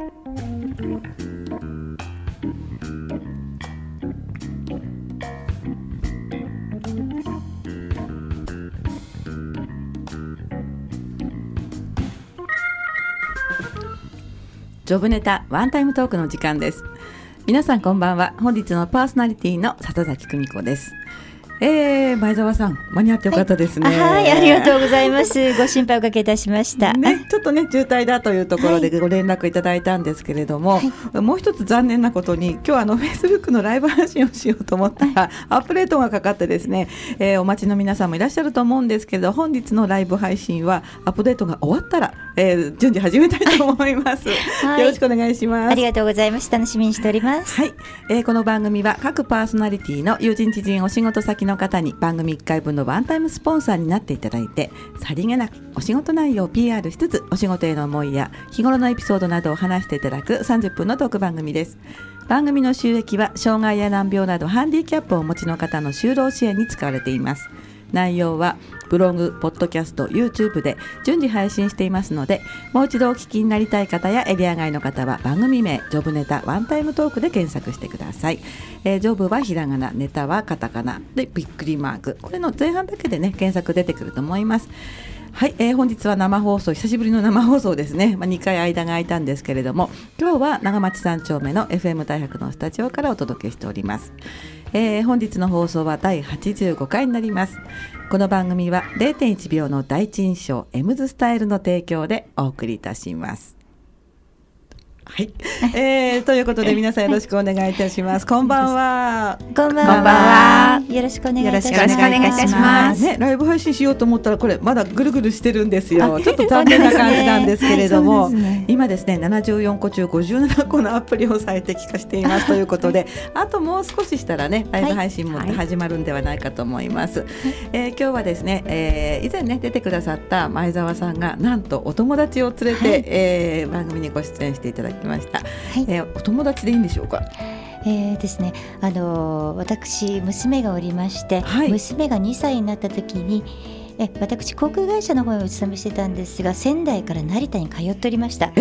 ジョブネタワンタイムトークの時間です。皆さんこんばんは。本日のパーソナリティの里崎久美子です。えー、前澤さん間に合ってよかったですね、はい、はい、ありがとうございます。ご心配おかけいたしました、ね、ちょっとね渋滞だというところでご連絡いただいたんですけれども、はい、もう一つ残念なことに今日あのフェイスブックのライブ配信をしようと思ったら、はい、アップデートがかかってですね、えー、お待ちの皆さんもいらっしゃると思うんですけど本日のライブ配信はアップデートが終わったら、えー、順次始めたいと思います、よろしくお願いします。ありがとうございます。楽しみにしております。はい、えー、この番組は各パーソナリティの友人知人お仕事先の方に番組1回分のワンタイムスポンサーになっていただいてさりげなくお仕事内容を PR しつつお仕事への思いや日頃のエピソードなどを話していただく30分のトーク番組です。番組の収益は障害や難病などハンディキャップをお持ちの方の就労支援に使われています内容はブログ、ポッドキャスト、YouTube で順次配信していますので、もう一度お聞きになりたい方やエリア外の方は番組名、ジョブネタワンタイムトークで検索してください。えー、ジョブはひらがな、ネタはカタカナでびっくりマーク。これの前半だけでね、検索出てくると思います。はい、えー、本日は生放送久しぶりの生放送ですね、まあ、2回間が空いたんですけれども今日は長町三丁目の FM 大白のスタジオからお届けしております、えー、本日の放送は第85回になります。この番組は0.1秒の第一印象エムズスタイルの提供でお送りいたします。はい、えー、ということで皆さんよろしくお願いいたします。こんばんは。こんばんは。よろしくお願いいたします。ね、ライブ配信しようと思ったらこれまだぐるぐるしてるんですよ。ちょっと残念な感じなんですけれども、ね、今ですね74個中57個のアプリを最適化しています ということで、あともう少ししたらねライブ配信も始まるんではないかと思います。はい、えー、今日はですね、えー、以前ね出てくださった前澤さんがなんとお友達を連れて、はい、えー、番組にご出演していただききました、はい、えー、お友達でいいんでしょうか？えーですね、あのー、私娘がおりまして、はい、娘が2歳になった時にえ私航空会社の方にお勤めしてたんですが仙台から成田に通っておりました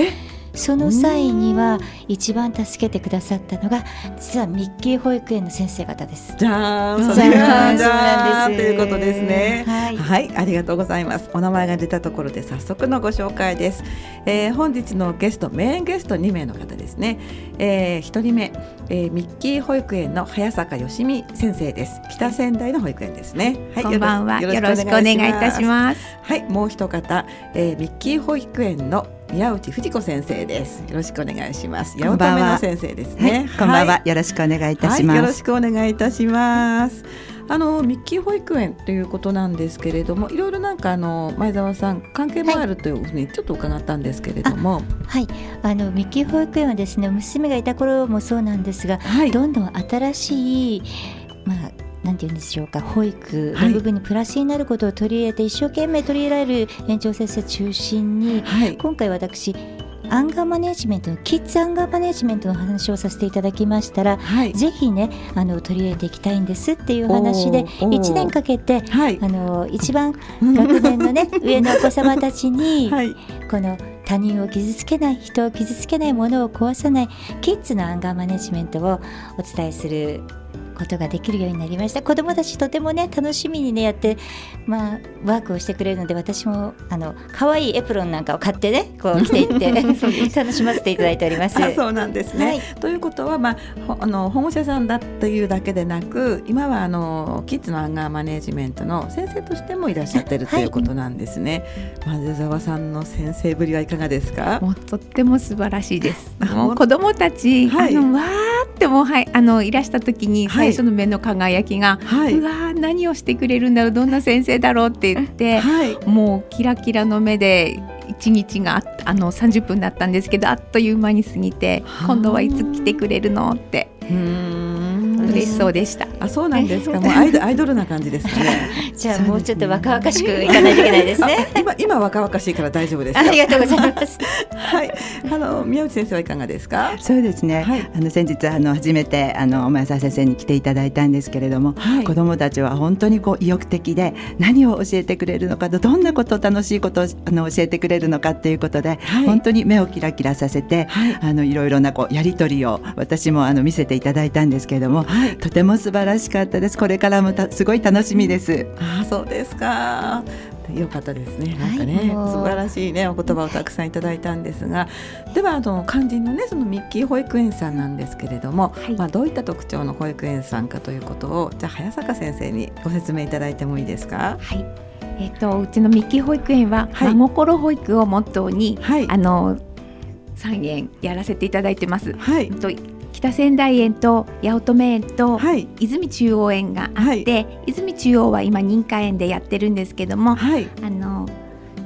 その際には一番助けてくださったのが実はミッキー保育園の先生方です。じゃーん、それがじゃーんということですね、はい。はい、ありがとうございます。お名前が出たところで早速のご紹介です。えー、本日のゲストメインゲスト2名の方ですね。えー、1人目、えー、ミッキー保育園の早坂よしみ先生です。北仙台の保育園ですね。はい、こんばんは。よろしくお願いいたします。はい、もう一方、えー、ミッキー保育園の宮内藤子先生です。よろしくお願いします。八乙女の先生ですね。こんばんは、よろしくお願いいたします、よろしくお願いいたします。あのミッキー保育園ということなんですけれどもいろいろなんかあの前澤さん関係もあるというふうにちょっと伺ったんですけれども、はい、あのミッキー保育園はですね娘がいた頃もそうなんですが、はい、どんどん新しいまあなんて言うんでしょうか保育の部分にプラスになることを取り入れて、一生懸命取り入れられる園長先生中心に、はい、今回私アンガーマネジメントのキッズアンガーマネジメントの話をさせていただきましたら、はい、ぜひねあの取り入れていきたいんですっていう話で1年かけて、はい、あの一番学年のね 上のお子様たちに、はい、この他人を傷つけない人を傷つけないものを壊さないキッズのアンガーマネジメントをお伝えすることができるようになりました。子どもたちとてもね楽しみにねやって、まあ、ワークをしてくれるので私もあの可愛いエプロンなんかを買ってねこう着ていって 楽しませていただいております。そうなんですね、はい、ということは、まあ、あの保護者さんだというだけでなく今はあのキッズのアンガーマネジメントの先生としてもいらっしゃってるということなんですね。はい、沢さんの先生ぶりはいかがですか？もうとっても素晴らしいです。もう子どもたち、はい、あのわーってもはいあのいらした時に最初の目の輝きが、はい、うわ何をしてくれるんだろうどんな先生だろうって言って、はい、もうキラキラの目で一日があの30分だったんですけどあっという間に過ぎて今度はいつ来てくれるのって。うん嬉しそうでした。あ、そうなんですか。もうアイドアイドルな感じですね。じゃあもうちょっと若々しくいかないといけないですね。今今若々しいから大丈夫です。ありがとうございます。はい。あの宮内先生はいかがですか？そうですね。はい、あの先日あの初めてあの前澤先生に来ていただいたんですけれども、はい、子どもたちは本当にこう意欲的で何を教えてくれるのかどんなこと楽しいことをあの教えてくれるのかっていうことで、はい、本当に目をキラキラさせて、はい、あのいろいろなこうやり取りを私もあの見せていただいたんですけれども、はい、とても素晴らしかったです。これからもたすごい楽しみです。あ、そうですか。よかったですね。なんかね、はい、素晴らしいねお言葉をたくさんいただいたんですが、ではあの肝心のねそのミッキー保育園さんなんですけれども、はい、まあどういった特徴の保育園さんかということをじゃあ早坂先生にご説明いただいてもいいですか？はい。えっ、ー、とうちのミッキー保育園は、真心保育をモットーに、あの3園やらせていただいてます。はい。と北仙台園と八乙女園と、泉中央園があって、はい、泉中央は今認可園でやってるんですけども、はい、あの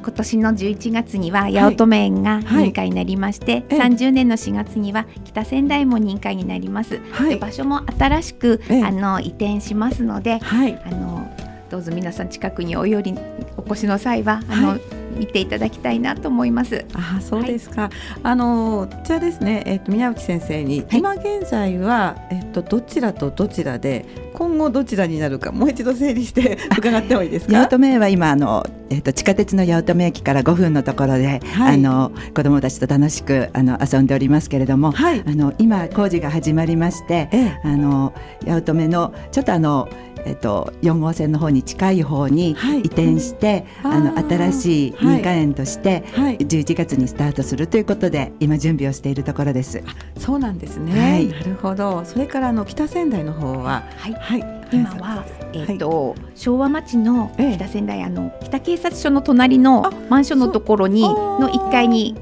今年の11月には八乙女園が認可になりまして、はいはい、30年の4月には北仙台も認可になります、はい、場所も新しくあの移転しますので、あのどうぞ皆さん近くにお寄りお越しの際はあの、見ていただきたいなと思います。あそうですか。はい、あのじゃあですね、えっ、ー、と宮内先生に、はい、今現在はえっ、ー、とどちらとどちらで今後どちらになるかもう一度整理して伺ってもいいですか？八乙女は今あのえっ、ー、と地下鉄の八乙女駅から5分のところで、はい、あの子どもたちと楽しくあの遊んでおりますけれども、はい、あの今工事が始まりまして、ええ、あの八乙女のちょっとあのえっと、4号線の方に近い方に移転して、はい、あの新しい認可園として11月にスタートするということで今準備をしているところです。そうなんですね、はい、なるほど。それからあの北仙台の方は、はい、はい、今は、えーと、はい、昭和町の北仙台、あの北警察署の隣のマンションのところにの1階に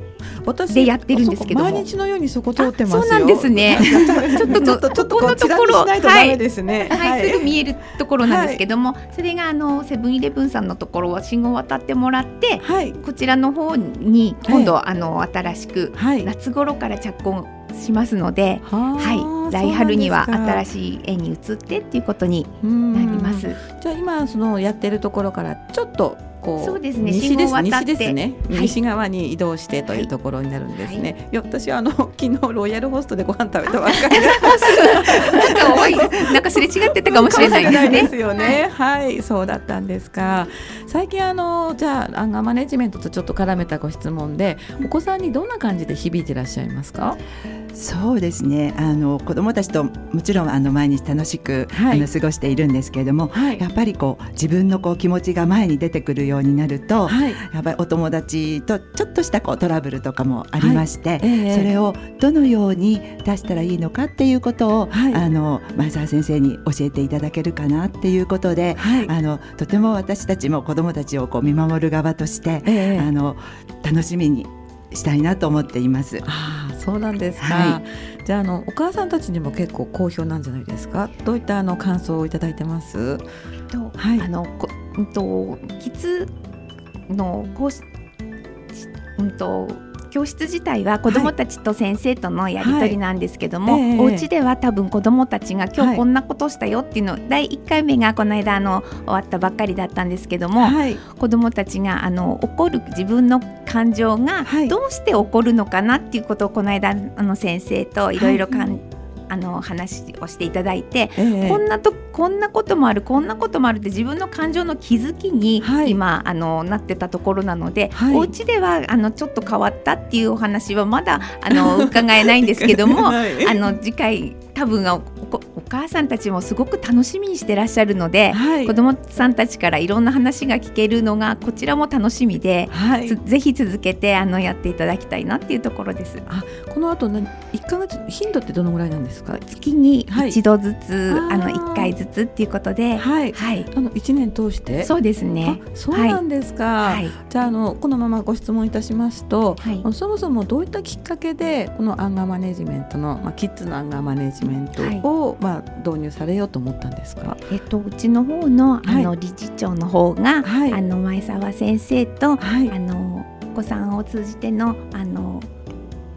私でやってるんですけど毎日のようにそこ通ってそうなんですね。ちょっとちょっとちょっとこのところはい、ね、はい、すぐ見えるところなんですけども、はい、それがあのセブンイレブンさんのところは信号を渡ってもらって、はい、こちらの方に今度、あの新しく、夏頃から着工しますので、はい、来春には新しい絵に移ってっていうことになります。じゃあ今そのやってるところからちょっとこうそうですね西です西ですね、はい、西側に移動してというところになるんですね、はい、いや私はあの 昨日ロイヤルホストでご飯食べたばっかりなんかなんかすれ違ってたかもしれないですね。ですよね。はい、そうだったんですか。最近あのじゃあアンガーマネジメントとちょっと絡めたご質問でお子さんにどんな感じで響いていらっしゃいますか？そうですね。あの子どもたちともちろんあの毎日楽しく、はい、あの過ごしているんですけれども、はい、やっぱりこう自分のこう気持ちが前に出てくるようになると、はい、やっぱりお友達とちょっとしたこうトラブルとかもありまして、えー、それをどのように出したらいいのかっていうことを、あの前澤先生に教えていただけるかなっていうことで、あのとても私たちも子どもたちをこう見守る側として、えー、あの楽しみにしたいなと思っています。あそうなんですか、はい、じゃあのお母さんたちにも結構好評なんじゃないですか。どういったあの感想をいただいてます？と、はい、あのこ、うんと、キツのこうし、うんと教室自体は子どもたちと先生とのやり取りなんですけども、はい。はい、お家では多分子どもたちが今日こんなことしたよっていうの、はい、第1回目がこの間あの終わったばっかりだったんですけども、はい、子どもたちがあの怒る自分の感情がどうして起こるのかなっていうことをこの間あの先生とい。ろいろかん、あの話をしていただいて、えー、こんなとこんなこともあるこんなこともあるって自分の感情の気づきに今、はい、あのなってたところなので、はい、お家ではあのちょっと変わったっていうお話はまだあの 伺えないんですけども、はい、あの次回多分おお母さんたちもすごく楽しみにしてらっしゃるので、はい、子どもさんたちからいろんな話が聞けるのがこちらも楽しみで、はい、ぜひ続けてあのやっていただきたいなっていうところです。あこの後一ヶ月頻度ってどのぐらいなんですか？月に一度ずつ、はい、あの一回ずつっていうことで、はい、はい、あの一年通して？そうですね。そうなんですか。はい、じゃああのこのままご質問いたしますと、はい、そもそもどういったきっかけでこのアンガーマネジメントのまあキッズのアンガーマネジメントを、まあ導入されようと思ったんですか？えっとうちの方のあの理事長の方が、はい、あの前澤先生と、はい、あのお子さんを通じてのあの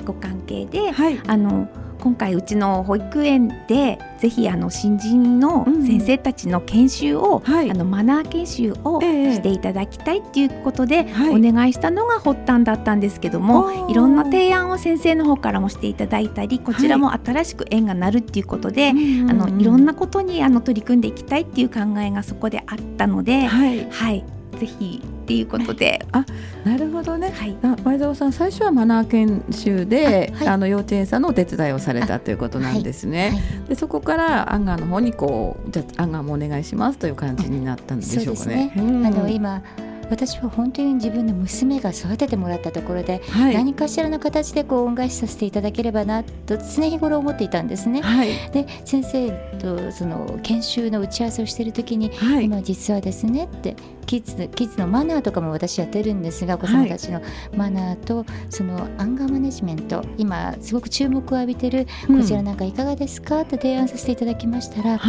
ご関係で、はい、あの今回うちの保育園でぜひあの新人の先生たちの研修を、うんはい、あのマナー研修をしていただきたいっていうことで、お願いしたのが発端だったんですけども、はい、いろんな提案を先生の方からもしていただいたりこちらも新しく縁がなるっていうことで、はい、あのいろんなことにあの取り組んでいきたいっていう考えがそこであったので、はい、はい、ぜひっていうことで。あなるほどね、はい、あ前澤さん最初はマナー研修であ、はい、あの幼稚園さんのお手伝いをされたということなんですね。はい、でそこからアンガーの方にこうじゃアンガーもお願いしますという感じになったんでしょうかね。ね。あの今私は本当に自分の娘が育ててもらったところで、はい、何かしらの形でこう恩返しさせていただければなと常日頃思っていたんですね。はい、で先生とその研修の打ち合わせをしている時に、はい、今実はですねってキッズキッズのマナーとかも私やってるんですがお子さんたちのマナーとそのアンガーマネジメント今すごく注目を浴びてるこちらなんかいかがですか？って提案させていただきましたら、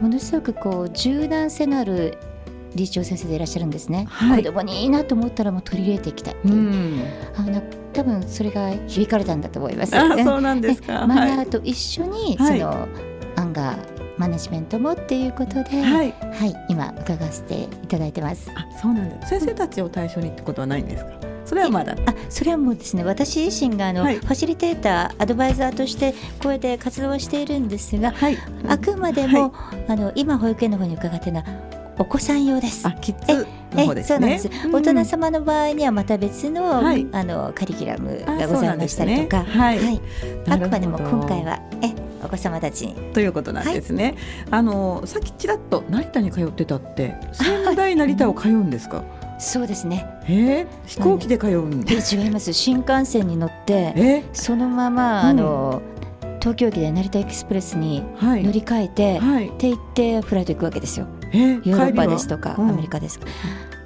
ものすごくこう柔軟性のある理事長先生でいらっしゃるんですね、はい、子供にいいなと思ったらもう取り入れていきたいっていう、うん、あの多分それが響かれたんだと思います、あそうなんですか。マナーと一緒に、はい、そのアンガーマネジメントもっていうことで、はい、はい、今伺わせていただいてます。あ、そうなんです。先生たちを対象にってことはないんですか？それはまだ。あ、それはもうですね。私自身があの、はい、ファシリテーター、アドバイザーとしてこれで活動をしているんですが、はい、あくまでも、あの今保育園の方に伺ってなお子さん用です。あ、キッズの方ですね。そうなんです。大人様の場合にはまた別の、はい、あのカリキュラムがございましたりとか、ね、はい、はい、あくまでも今回はえお子様たちにということなんですね。はい、あのさっきちらっと成田に通ってたって仙台成田を通うんですか？そうですね。えー、飛行機で通うんで、違います。新幹線に乗って、そのまま、あの、東京駅で成田エクスプレスに乗り換えて、はい、って言ってフライト行くわけですよ。ヨーロッパですとか、アメリカです。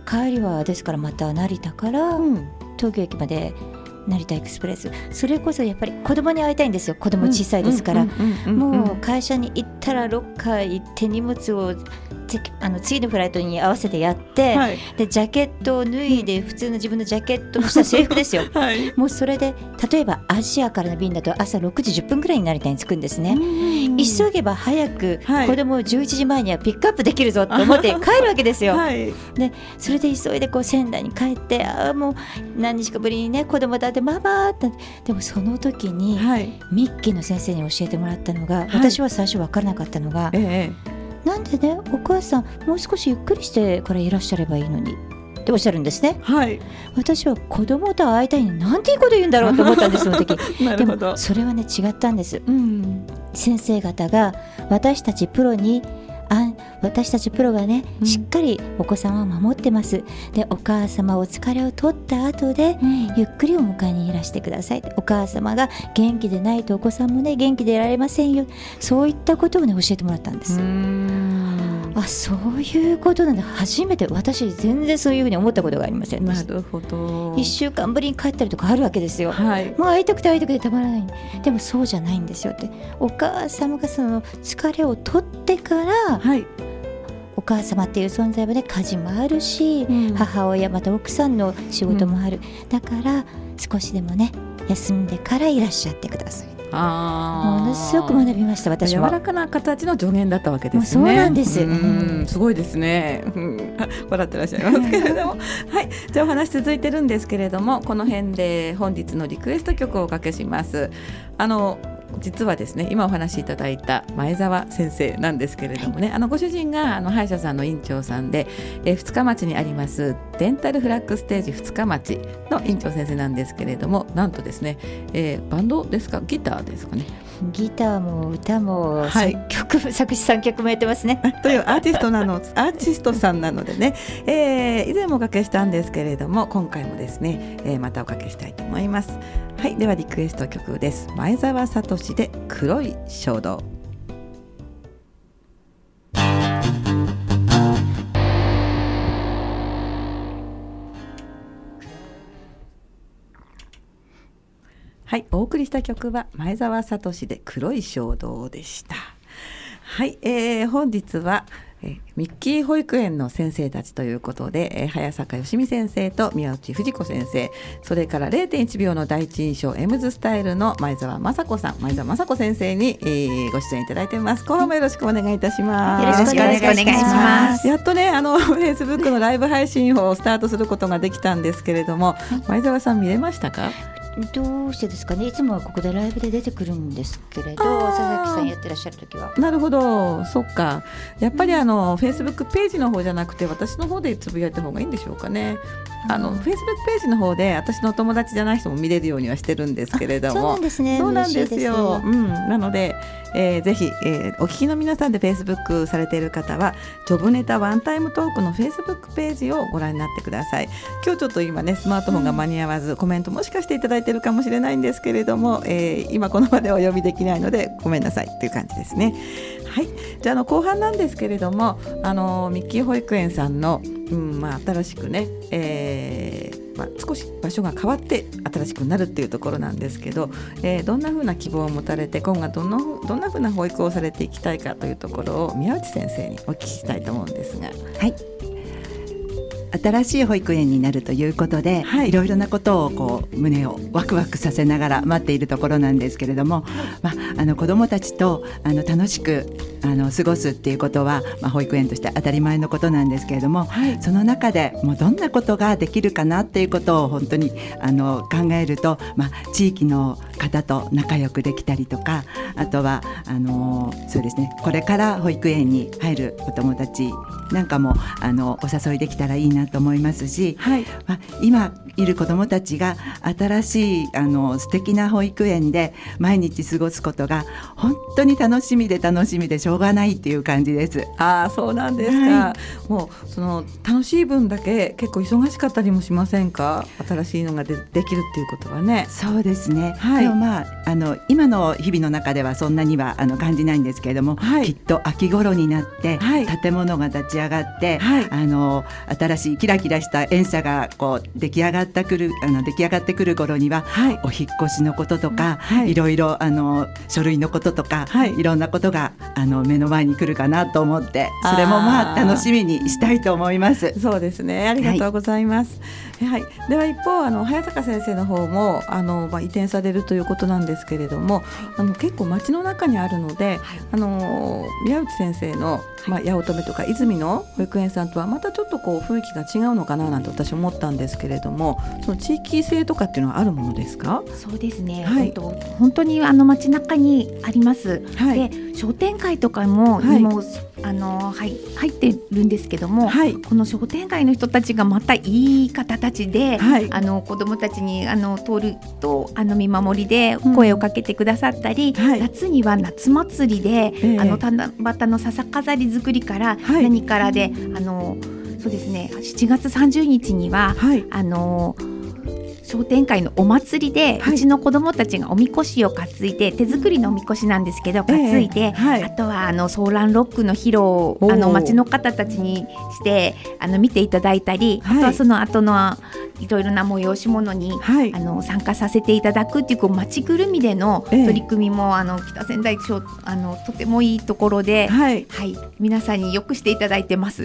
帰りはですからまた成田から東京駅まで成田エクスプレス。それこそやっぱり子供に会いたいんですよ。子供小さいですから。もう会社に行ったらロッカー行って荷物をあの次のフライトに合わせてやって、はい、でジャケットを脱いで普通の自分のジャケットのした制服ですよ、はい、もうそれで例えばアジアからの便だと朝6時10分ぐらいに成田に着くんですね。急げば早く子供を11時前にはピックアップできるぞと思って 帰るわけですよ、はい、でそれで急いでこう仙台に帰ってああもう何日かぶりにね子供だってママってでもその時に、ミッキーの先生に教えてもらったのが、私は最初分からなかったのが、ええなんでねお母さんもう少しゆっくりしてからいらっしゃればいいのにっておっしゃるんですね。はい。私は子供と会いたいのになんていうこと言うんだろうと思ったんですその時。でもそれはね違ったんです。うん、先生方が私たちプロにあ私たちプロがね、うん、しっかりお子様を守ってます。でお母様お疲れを取った後で、うん、ゆっくりお迎えにいらしてください。お母様が元気でないとお子さんもね元気でいられませんよ。そういったことをね教えてもらったんですあそういうことなんだ。初めて私全然そういうふうに思ったことがありませんなるほど。1週間ぶりに帰ったりとかあるわけですよ、はい、もう会いたくて会いたくてたまらない。でもそうじゃないんですよって。お母様がその疲れを取ってからはい、お母様っていう存在はね家事もあるし、うん、母親また奥さんの仕事もある、うん、だから少しでもね休んでからいらっしゃってください。あものすごく学びました私も柔らかな形の助言だったわけですね。そうなんです。うん。すごいですね。笑ってらっしゃいますけれども。はい。じゃあお話続いてるんですけれどもこの辺で本日のリクエスト曲をおかけします。あの実はですね今お話しいただいた前澤先生なんですけれどもね、はい、あのご主人があの歯医者さんの院長さんで、えー、二日町にありますデンタルフラッグステージ二日町の院長先生なんですけれどもなんとですね、えー、バンドですか？ギターですかね？ギターも歌も作曲、はい、作 詞作曲もやってますね。というアーティストなのアーティストさんなのでね、えー、以前もおかけしたんですけれども今回もですね、えー、またおかけしたいと思います。はいではリクエスト曲です前澤聡で黒い衝動はい、お送りした曲は前澤聡で黒い衝動でした。はい、えー、本日は、えミッキー保育園の先生たちということで、え早坂よしみ先生と宮内藤子先生。それから0.1秒の第一印象エムズスタイルの前澤雅子さん。前澤雅子先生に、えー、ご出演いただいています。後半もよろしくお願いいたします。よろしくお願いします。やっとねあのフェイスブックのライブ配信をスタートすることができたんですけれども前澤さん見れましたか？どうしてですかね？いつもはここでライブで出てくるんですけれど佐々木さんやってらっしゃる時は。なるほど。そっか。やっぱりあのフェイスブックページの方じゃなくて私の方でつぶやいた方がいいんでしょうかね。あのフェイスブックページの方で私の友達じゃない人も見れるようにはしてるんですけれども。そうなんですね。そうなんですよ。うん。なのでえー、ぜひ、えー、お聞きの皆さんでフェイスブックされている方はジョブネタワンタイムトークのフェイスブックページをご覧になってください。今日ちょっと今ねスマートフォンが間に合わず、うん、コメントもしかしていただいてるかもしれないんですけれども、えー、今この場でお呼びできないのでごめんなさいという感じですね。はい。じゃあの後半なんですけれどもあのミッキー保育園さんの、うんまあ、新しくね、えーまあ、少し場所が変わって新しくなるっていうところなんですけど、えー、どんなふうな希望を持たれて今後どのどんなふうな保育をされていきたいかというところを宮内先生にお聞きしたいと思うんですが。はい。新しい保育園になるということで、はい、いろいろなことをこう胸をワクワクさせながら待っているところなんですけれども、まあ、あの子どもたちとあの楽しくあの過ごすっていうことは、まあ、保育園として当たり前のことなんですけれども、はい、その中でもうどんなことができるかなっていうことを本当にあの考えると、まあ、地域の方と仲良くできたりとかあとはあのそうですねこれから保育園に入るお友達なんかもあのお誘いできたらいいなと思いますし、はい、まあ、今いる子どもたちが新しいあの素敵な保育園で毎日過ごすことが本当に楽しみで楽しみでしょうがないっていう感じです。あそうなんですか、はい、もうその楽しい分だけ結構忙しかったりもしませんか？新しいのがでできるっていうことはね。そうですね、はい、でもまああの今の日々の中ではそんなにはあの感じないんですけれども、はい、きっと秋頃になって、建物が立ち上がって、あの新しいキラキラした園舎がこう出来上がってくるあの出来上がってくる頃には、はい、お引越しのこととか、はい、いろいろあの書類のこととか、はい、いろんなことがあの目の前に来るかなと思ってそれもまあ楽しみにしたいと思います。そうですね。ありがとうございます。はい、では一方あの早坂先生の方もあの、まあ、移転されるということなんですけれども、あの結構街の中にあるので、あの宮内先生の、まあ、八乙女とか泉の保育園さんとはまたちょっとこう雰囲気が違うのかななんて私思ったんですけれどもその地域性とかっていうのはあるものですか？そうですね、はい、本当本当にあの街中にあります、はい、で商店会とかも、はい、もうあのはい入ってるんですけども、はい、この商店街の人たちがまたいい方たちで、はい、あの子どもたちにあの通るとあの見守りで声をかけてくださったり、うん、夏には夏祭りで、あの七夕の笹飾り作りから何からで、あのそうですね7月30日には、あの商店会のお祭りで、はい、うちの子どもたちがおみこしを担いで手作りのおみこしなんですけど担いで、えーはい、あとはあのソーランロックの披露をあの町の方たちにしてあの見ていただいたり、はい、あとはその後のいろいろな催し物に、はい、あの参加させていただくっていうこう町ぐるみでの取り組みも、えー、あの北仙台町あのとてもいいところで、はい、はい、皆さんによくしていただいてます。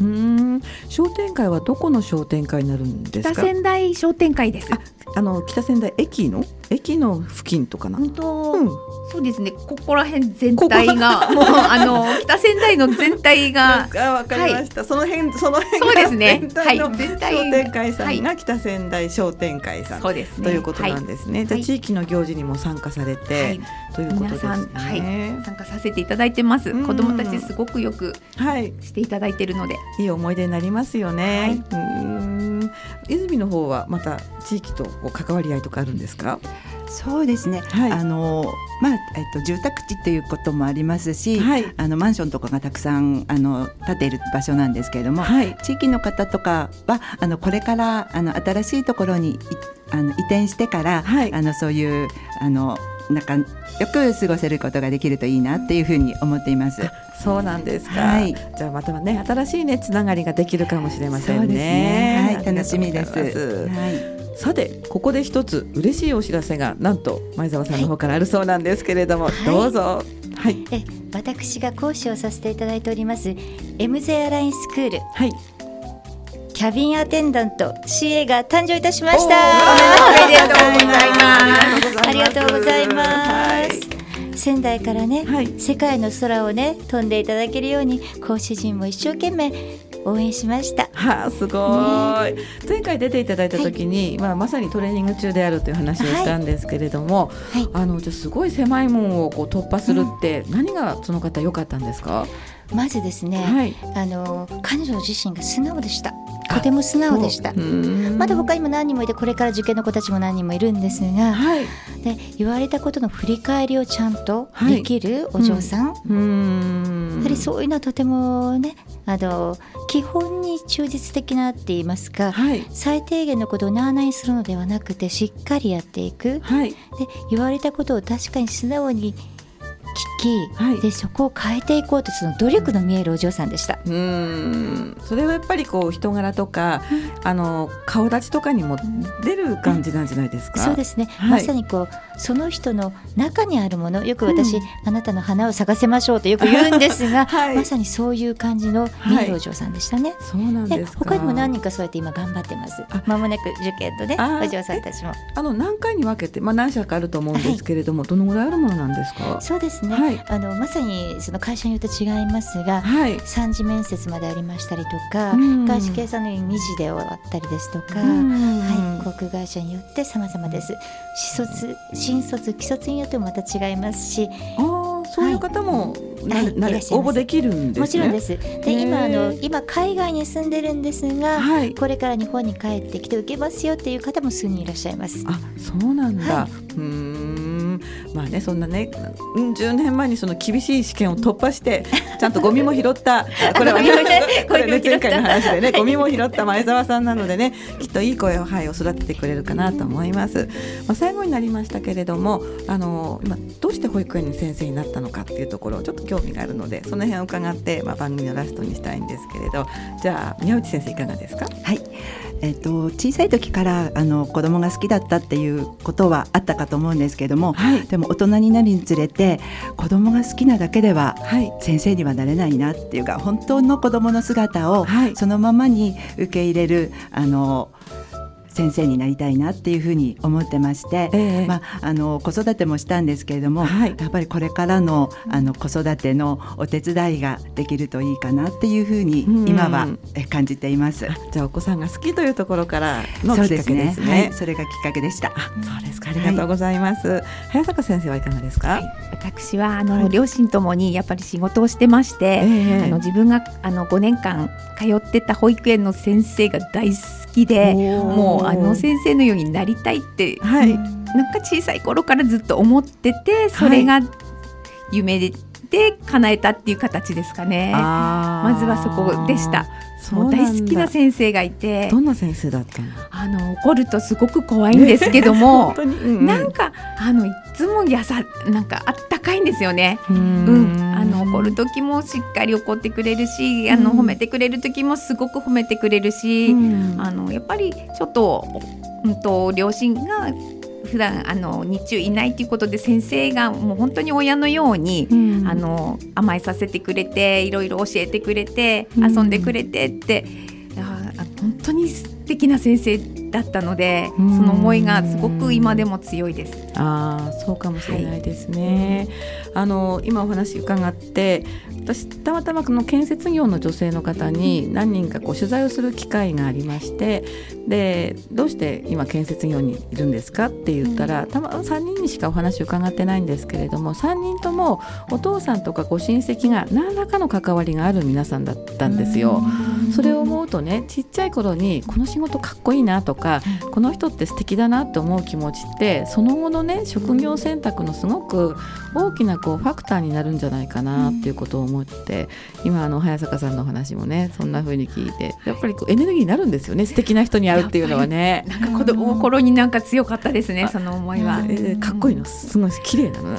商店会はどこの商店会になるんですか？北仙台商店会です。あの北仙台駅の？駅の付近とかな。本当、うん、そうですね。ここら辺全体がもうあの北仙台の全体が。あ わかりました、はい、その辺その辺そうですね。はい。全体商店会さんが北仙台商店会さん、そうですね。ということなんですね。はい、じゃ地域の行事にも参加されて、はい、ということですね。はい。参加させていただいてます。子供たちすごくよくはいしていただいてるので、いい思い出になりますよね。はい、うん泉の方はまた地域と関わり合いとかあるんですか？そうですね、はい、あのまあえっと、住宅地っていうこともありますし、はい、あのマンションとかがたくさんあの建ている場所なんですけれども、はい、地域の方とかはあのこれからあの新しいところにあの移転してから、あのそういうあの仲良く過ごせることができるといいなっていうふうに思っています。そうなんですか。はい、じゃあまたね新しいねつながりができるかもしれませんね。ねはい、楽しみです。はい。さてここで一つ嬉しいお知らせがなんと前澤さんの方からあるそうなんですけれども、はい、どうぞ。はい、え私が講師をさせていただいております MZ アラインスクール、はい、キャビンアテンダント CA が誕生いたしました。ありがとうございます。ありがとうございます、仙台からね、はい、世界の空をね飛んでいただけるように講師陣も一生懸命応援しました。はあ、すごい、ね、前回出ていただいた時に、はい、まあまさにトレーニング中であるという話をしたんですけれども、はい、あのじゃすごい狭い門をこう突破するって、何がその方良かったんですか？まずですね、はい、あの彼女自身が素直でした。とても素直でした。まだ他にも何人もいてこれから受験の子たちも何人もいるんですが、はい、で言われたことの振り返りをちゃんとできるお嬢さん、はいん、やはりそういうのはとてもねあの基本に忠実的なって言いますか、はい、最低限のことをなあなにするのではなくてしっかりやっていく、はい、で言われたことを確かに素直に聞き、はい、でそこを変えていこうとその努力の見えるお嬢さんでした。うん。それはやっぱりこう人柄とか、あの顔立ちとかにも出る感じなんじゃないですか？そうですね、はい、まさにこうその人の中にあるものよく私、うん、あなたの花を咲かせましょうとよく言うんですが、はい、まさにそういう感じの見えるお嬢さんでしたね。そうなんです他にも何人かそうやって今頑張ってます。まもなく受験とねお嬢さんたちも。あの何回に分けてまあ何社かあると思うんですけれども、どのぐらいあるものなんですか？そうですね。はい、あのまさにその会社によって違いますが、はい、3次面接までありましたりとか、外資系さんのように2次で終わったりですとか、はい、航空会社によって様々です。新卒新卒既卒によってもまた違いますし。そういう方も、はい、な、はい、応募できるんです、ね、もちろんです。で今あの今海外に住んでるんですが、はい、これから日本に帰ってきて受けますよっていう方も数人いらっしゃいます。あ、そうなんだ。はい、うんまあねそんなね10年前にその厳しい試験を突破して ちゃんとゴミも拾った。これはね これね前回の話でね ゴミも拾った。前澤さんなのでねきっといい声をはいを育ててくれるかなと思います。まあ、最後になりましたけれどもあの今どうして保育園の先生になったのかっていうところちょっと興味があるのでその辺を伺って、まあ、番組のラストにしたいんですけれど。じゃあ宮内先生いかがですか？はいえーと、小さい時からあの子供が好きだったっていうことはあったかと思うんですけれども、はい、でも大人になるにつれて子供が好きなだけでは先生にはなれないなっていうか本当の子供の姿をそのままに受け入れるあの先生になりたいなっていうふうに思ってまして、えー、まあ、あの子育てもしたんですけれども、はい、やっぱりこれからのあの子育てのお手伝いができるといいかなっていうふうに今は感じています。じゃあお子さんが好きというところからのきっかけですね。すねはい、それがきっかけでした。そうですか。ありがとうございます。はい、早坂先生はいかがですか？私はあの、両親ともにやっぱり仕事をしてまして、えー、あの自分があの5年間通ってた保育園の先生が大好きで、もうあの先生のようになりたいって、はい、なんか小さい頃からずっと思っててそれが夢で叶えたっていう形ですかね。まずはそこでした。そう大好きな先生がいて。どんな先生だったの？あの怒るとすごく怖いんですけども、うんうん、なんかあのいつもやさなんかあったかいんですよね。うん、あの怒る時もしっかり怒ってくれるし、あの褒めてくれる時もすごく褒めてくれるし、あのやっぱりちょっとうんと両親が普段あの日中いないということで先生がもう本当に親のように、うん、あの甘えさせてくれていろいろ教えてくれて、遊んでくれてって、うん、本当に素敵な先生だったので、その思いがすごく今でも強いです。ああ、そうかもしれないですね。はい、あの今お話伺って、私たまたまこの建設業の女性の方に何人かこう取材をする機会がありまして、でどうして今建設業にいるんですかって言ったら、たま3人にしかお話を伺ってないんですけれども、3人ともお父さんとかご親戚が何らかの関わりがある皆さんだったんですよ。それを思うとね、ちっちゃい頃にこの仕事かっこいいなとか、この人って素敵だなって思う気持ちってその後のね職業選択のすごく大きなこうファクターになるんじゃないかなっていうことを思って今あの早坂さんの話もねそんな風に聞いてやっぱりこうエネルギーになるんですよね素敵な人に会うっていうのはね。なんか子供心になんか強かったですねその思いは、えー、かっこいいの。すごい綺麗なの。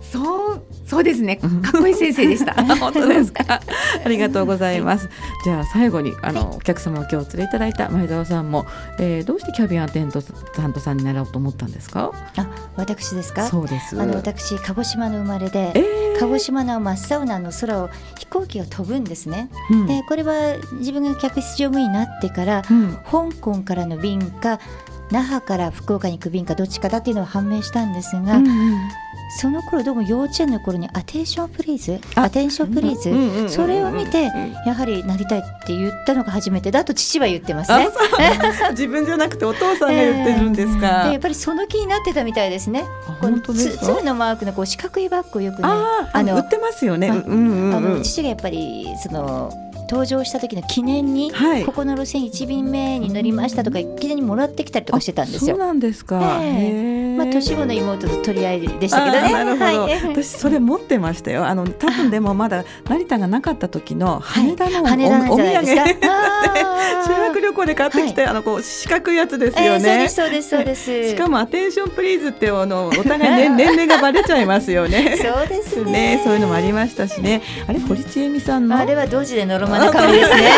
そうそうですね。かっこいい先生でした。本当ですか？ありがとうございます。じゃあ最後にあの、はい、お客様を今日連れいただいた前澤さんも、えー、どうしてキャビンアテント担当さんになろうと思ったんですか。あ、私ですか。そうです。あの私鹿児島の生まれで、えー、鹿児島の真っ青なの空を飛行機が飛ぶんですね。うん、でこれは自分が客室乗務員になってから、うん、香港からの便か那覇から福岡に行く便かどっちかだっていうのは判明したんですが、うんうん、その頃どうも幼稚園の頃にアテンションプリーズアテンションプリーズ、それを見てやはりなりたいって言ったのが初めてだと父は言ってますね。自分じゃなくてお父さんが言ってるんですか、えー、やっぱりその気になってたみたいですね。本当ですか？のマークのこう四角いバッグをよくねあの売ってますよね、あの父がやっぱりその登場した時の記念に、はい、ここの路線1便目に乗りましたとか記念にもらってきたりとかしてたんですよ。そうなんですか。えー、まあ年子の妹と取り合いでしたけどね。なるほど。はい、私それ持ってましたよ。あの多分でもまだ成田がなかった時の羽田のお,、はい、お土産 修学旅行で買ってきて、はい、あのこう四角いやつですよね。そうですそうですそうです。しかもアテンションプリーズってあのお互い年 年齢がバレちゃいますよね。そうですねね。そういうのもありましたしね。あれ堀ちえみさんの？あれは同時でノロマな感じですね。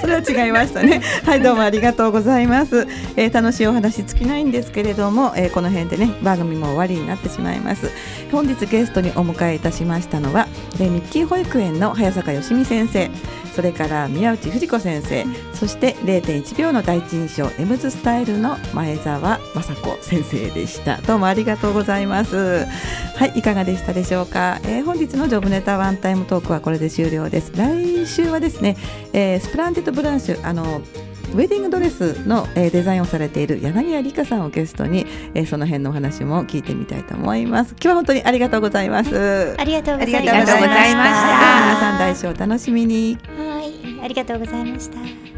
それは違いましたね。はい、どうもありがとうございます。えー、楽しいお話尽きないんですけれども、えー、この辺でね、番組も終わりになってしまいます。本日ゲストにお迎えいたしましたのは、えー、ミッキー保育園の早坂よしみ先生、それから宮内富士子先生、そして0.1秒の第一印象エムズスタイルの前澤暢子先生でした。どうもありがとうございます。はい、いかがでしたでしょうか？えー、本日のジョブネタワンタイムトークはこれで終了です。来週はですね、えー、スプランテッドブランシュあのウェディングドレスの、えー、デザインをされている柳谷理香さんをゲストに、えー、その辺のお話も聞いてみたいと思います。今日は本当にありがとうございます。ありがとうございました。皆さん来週お楽しみに。はい。ありがとうございました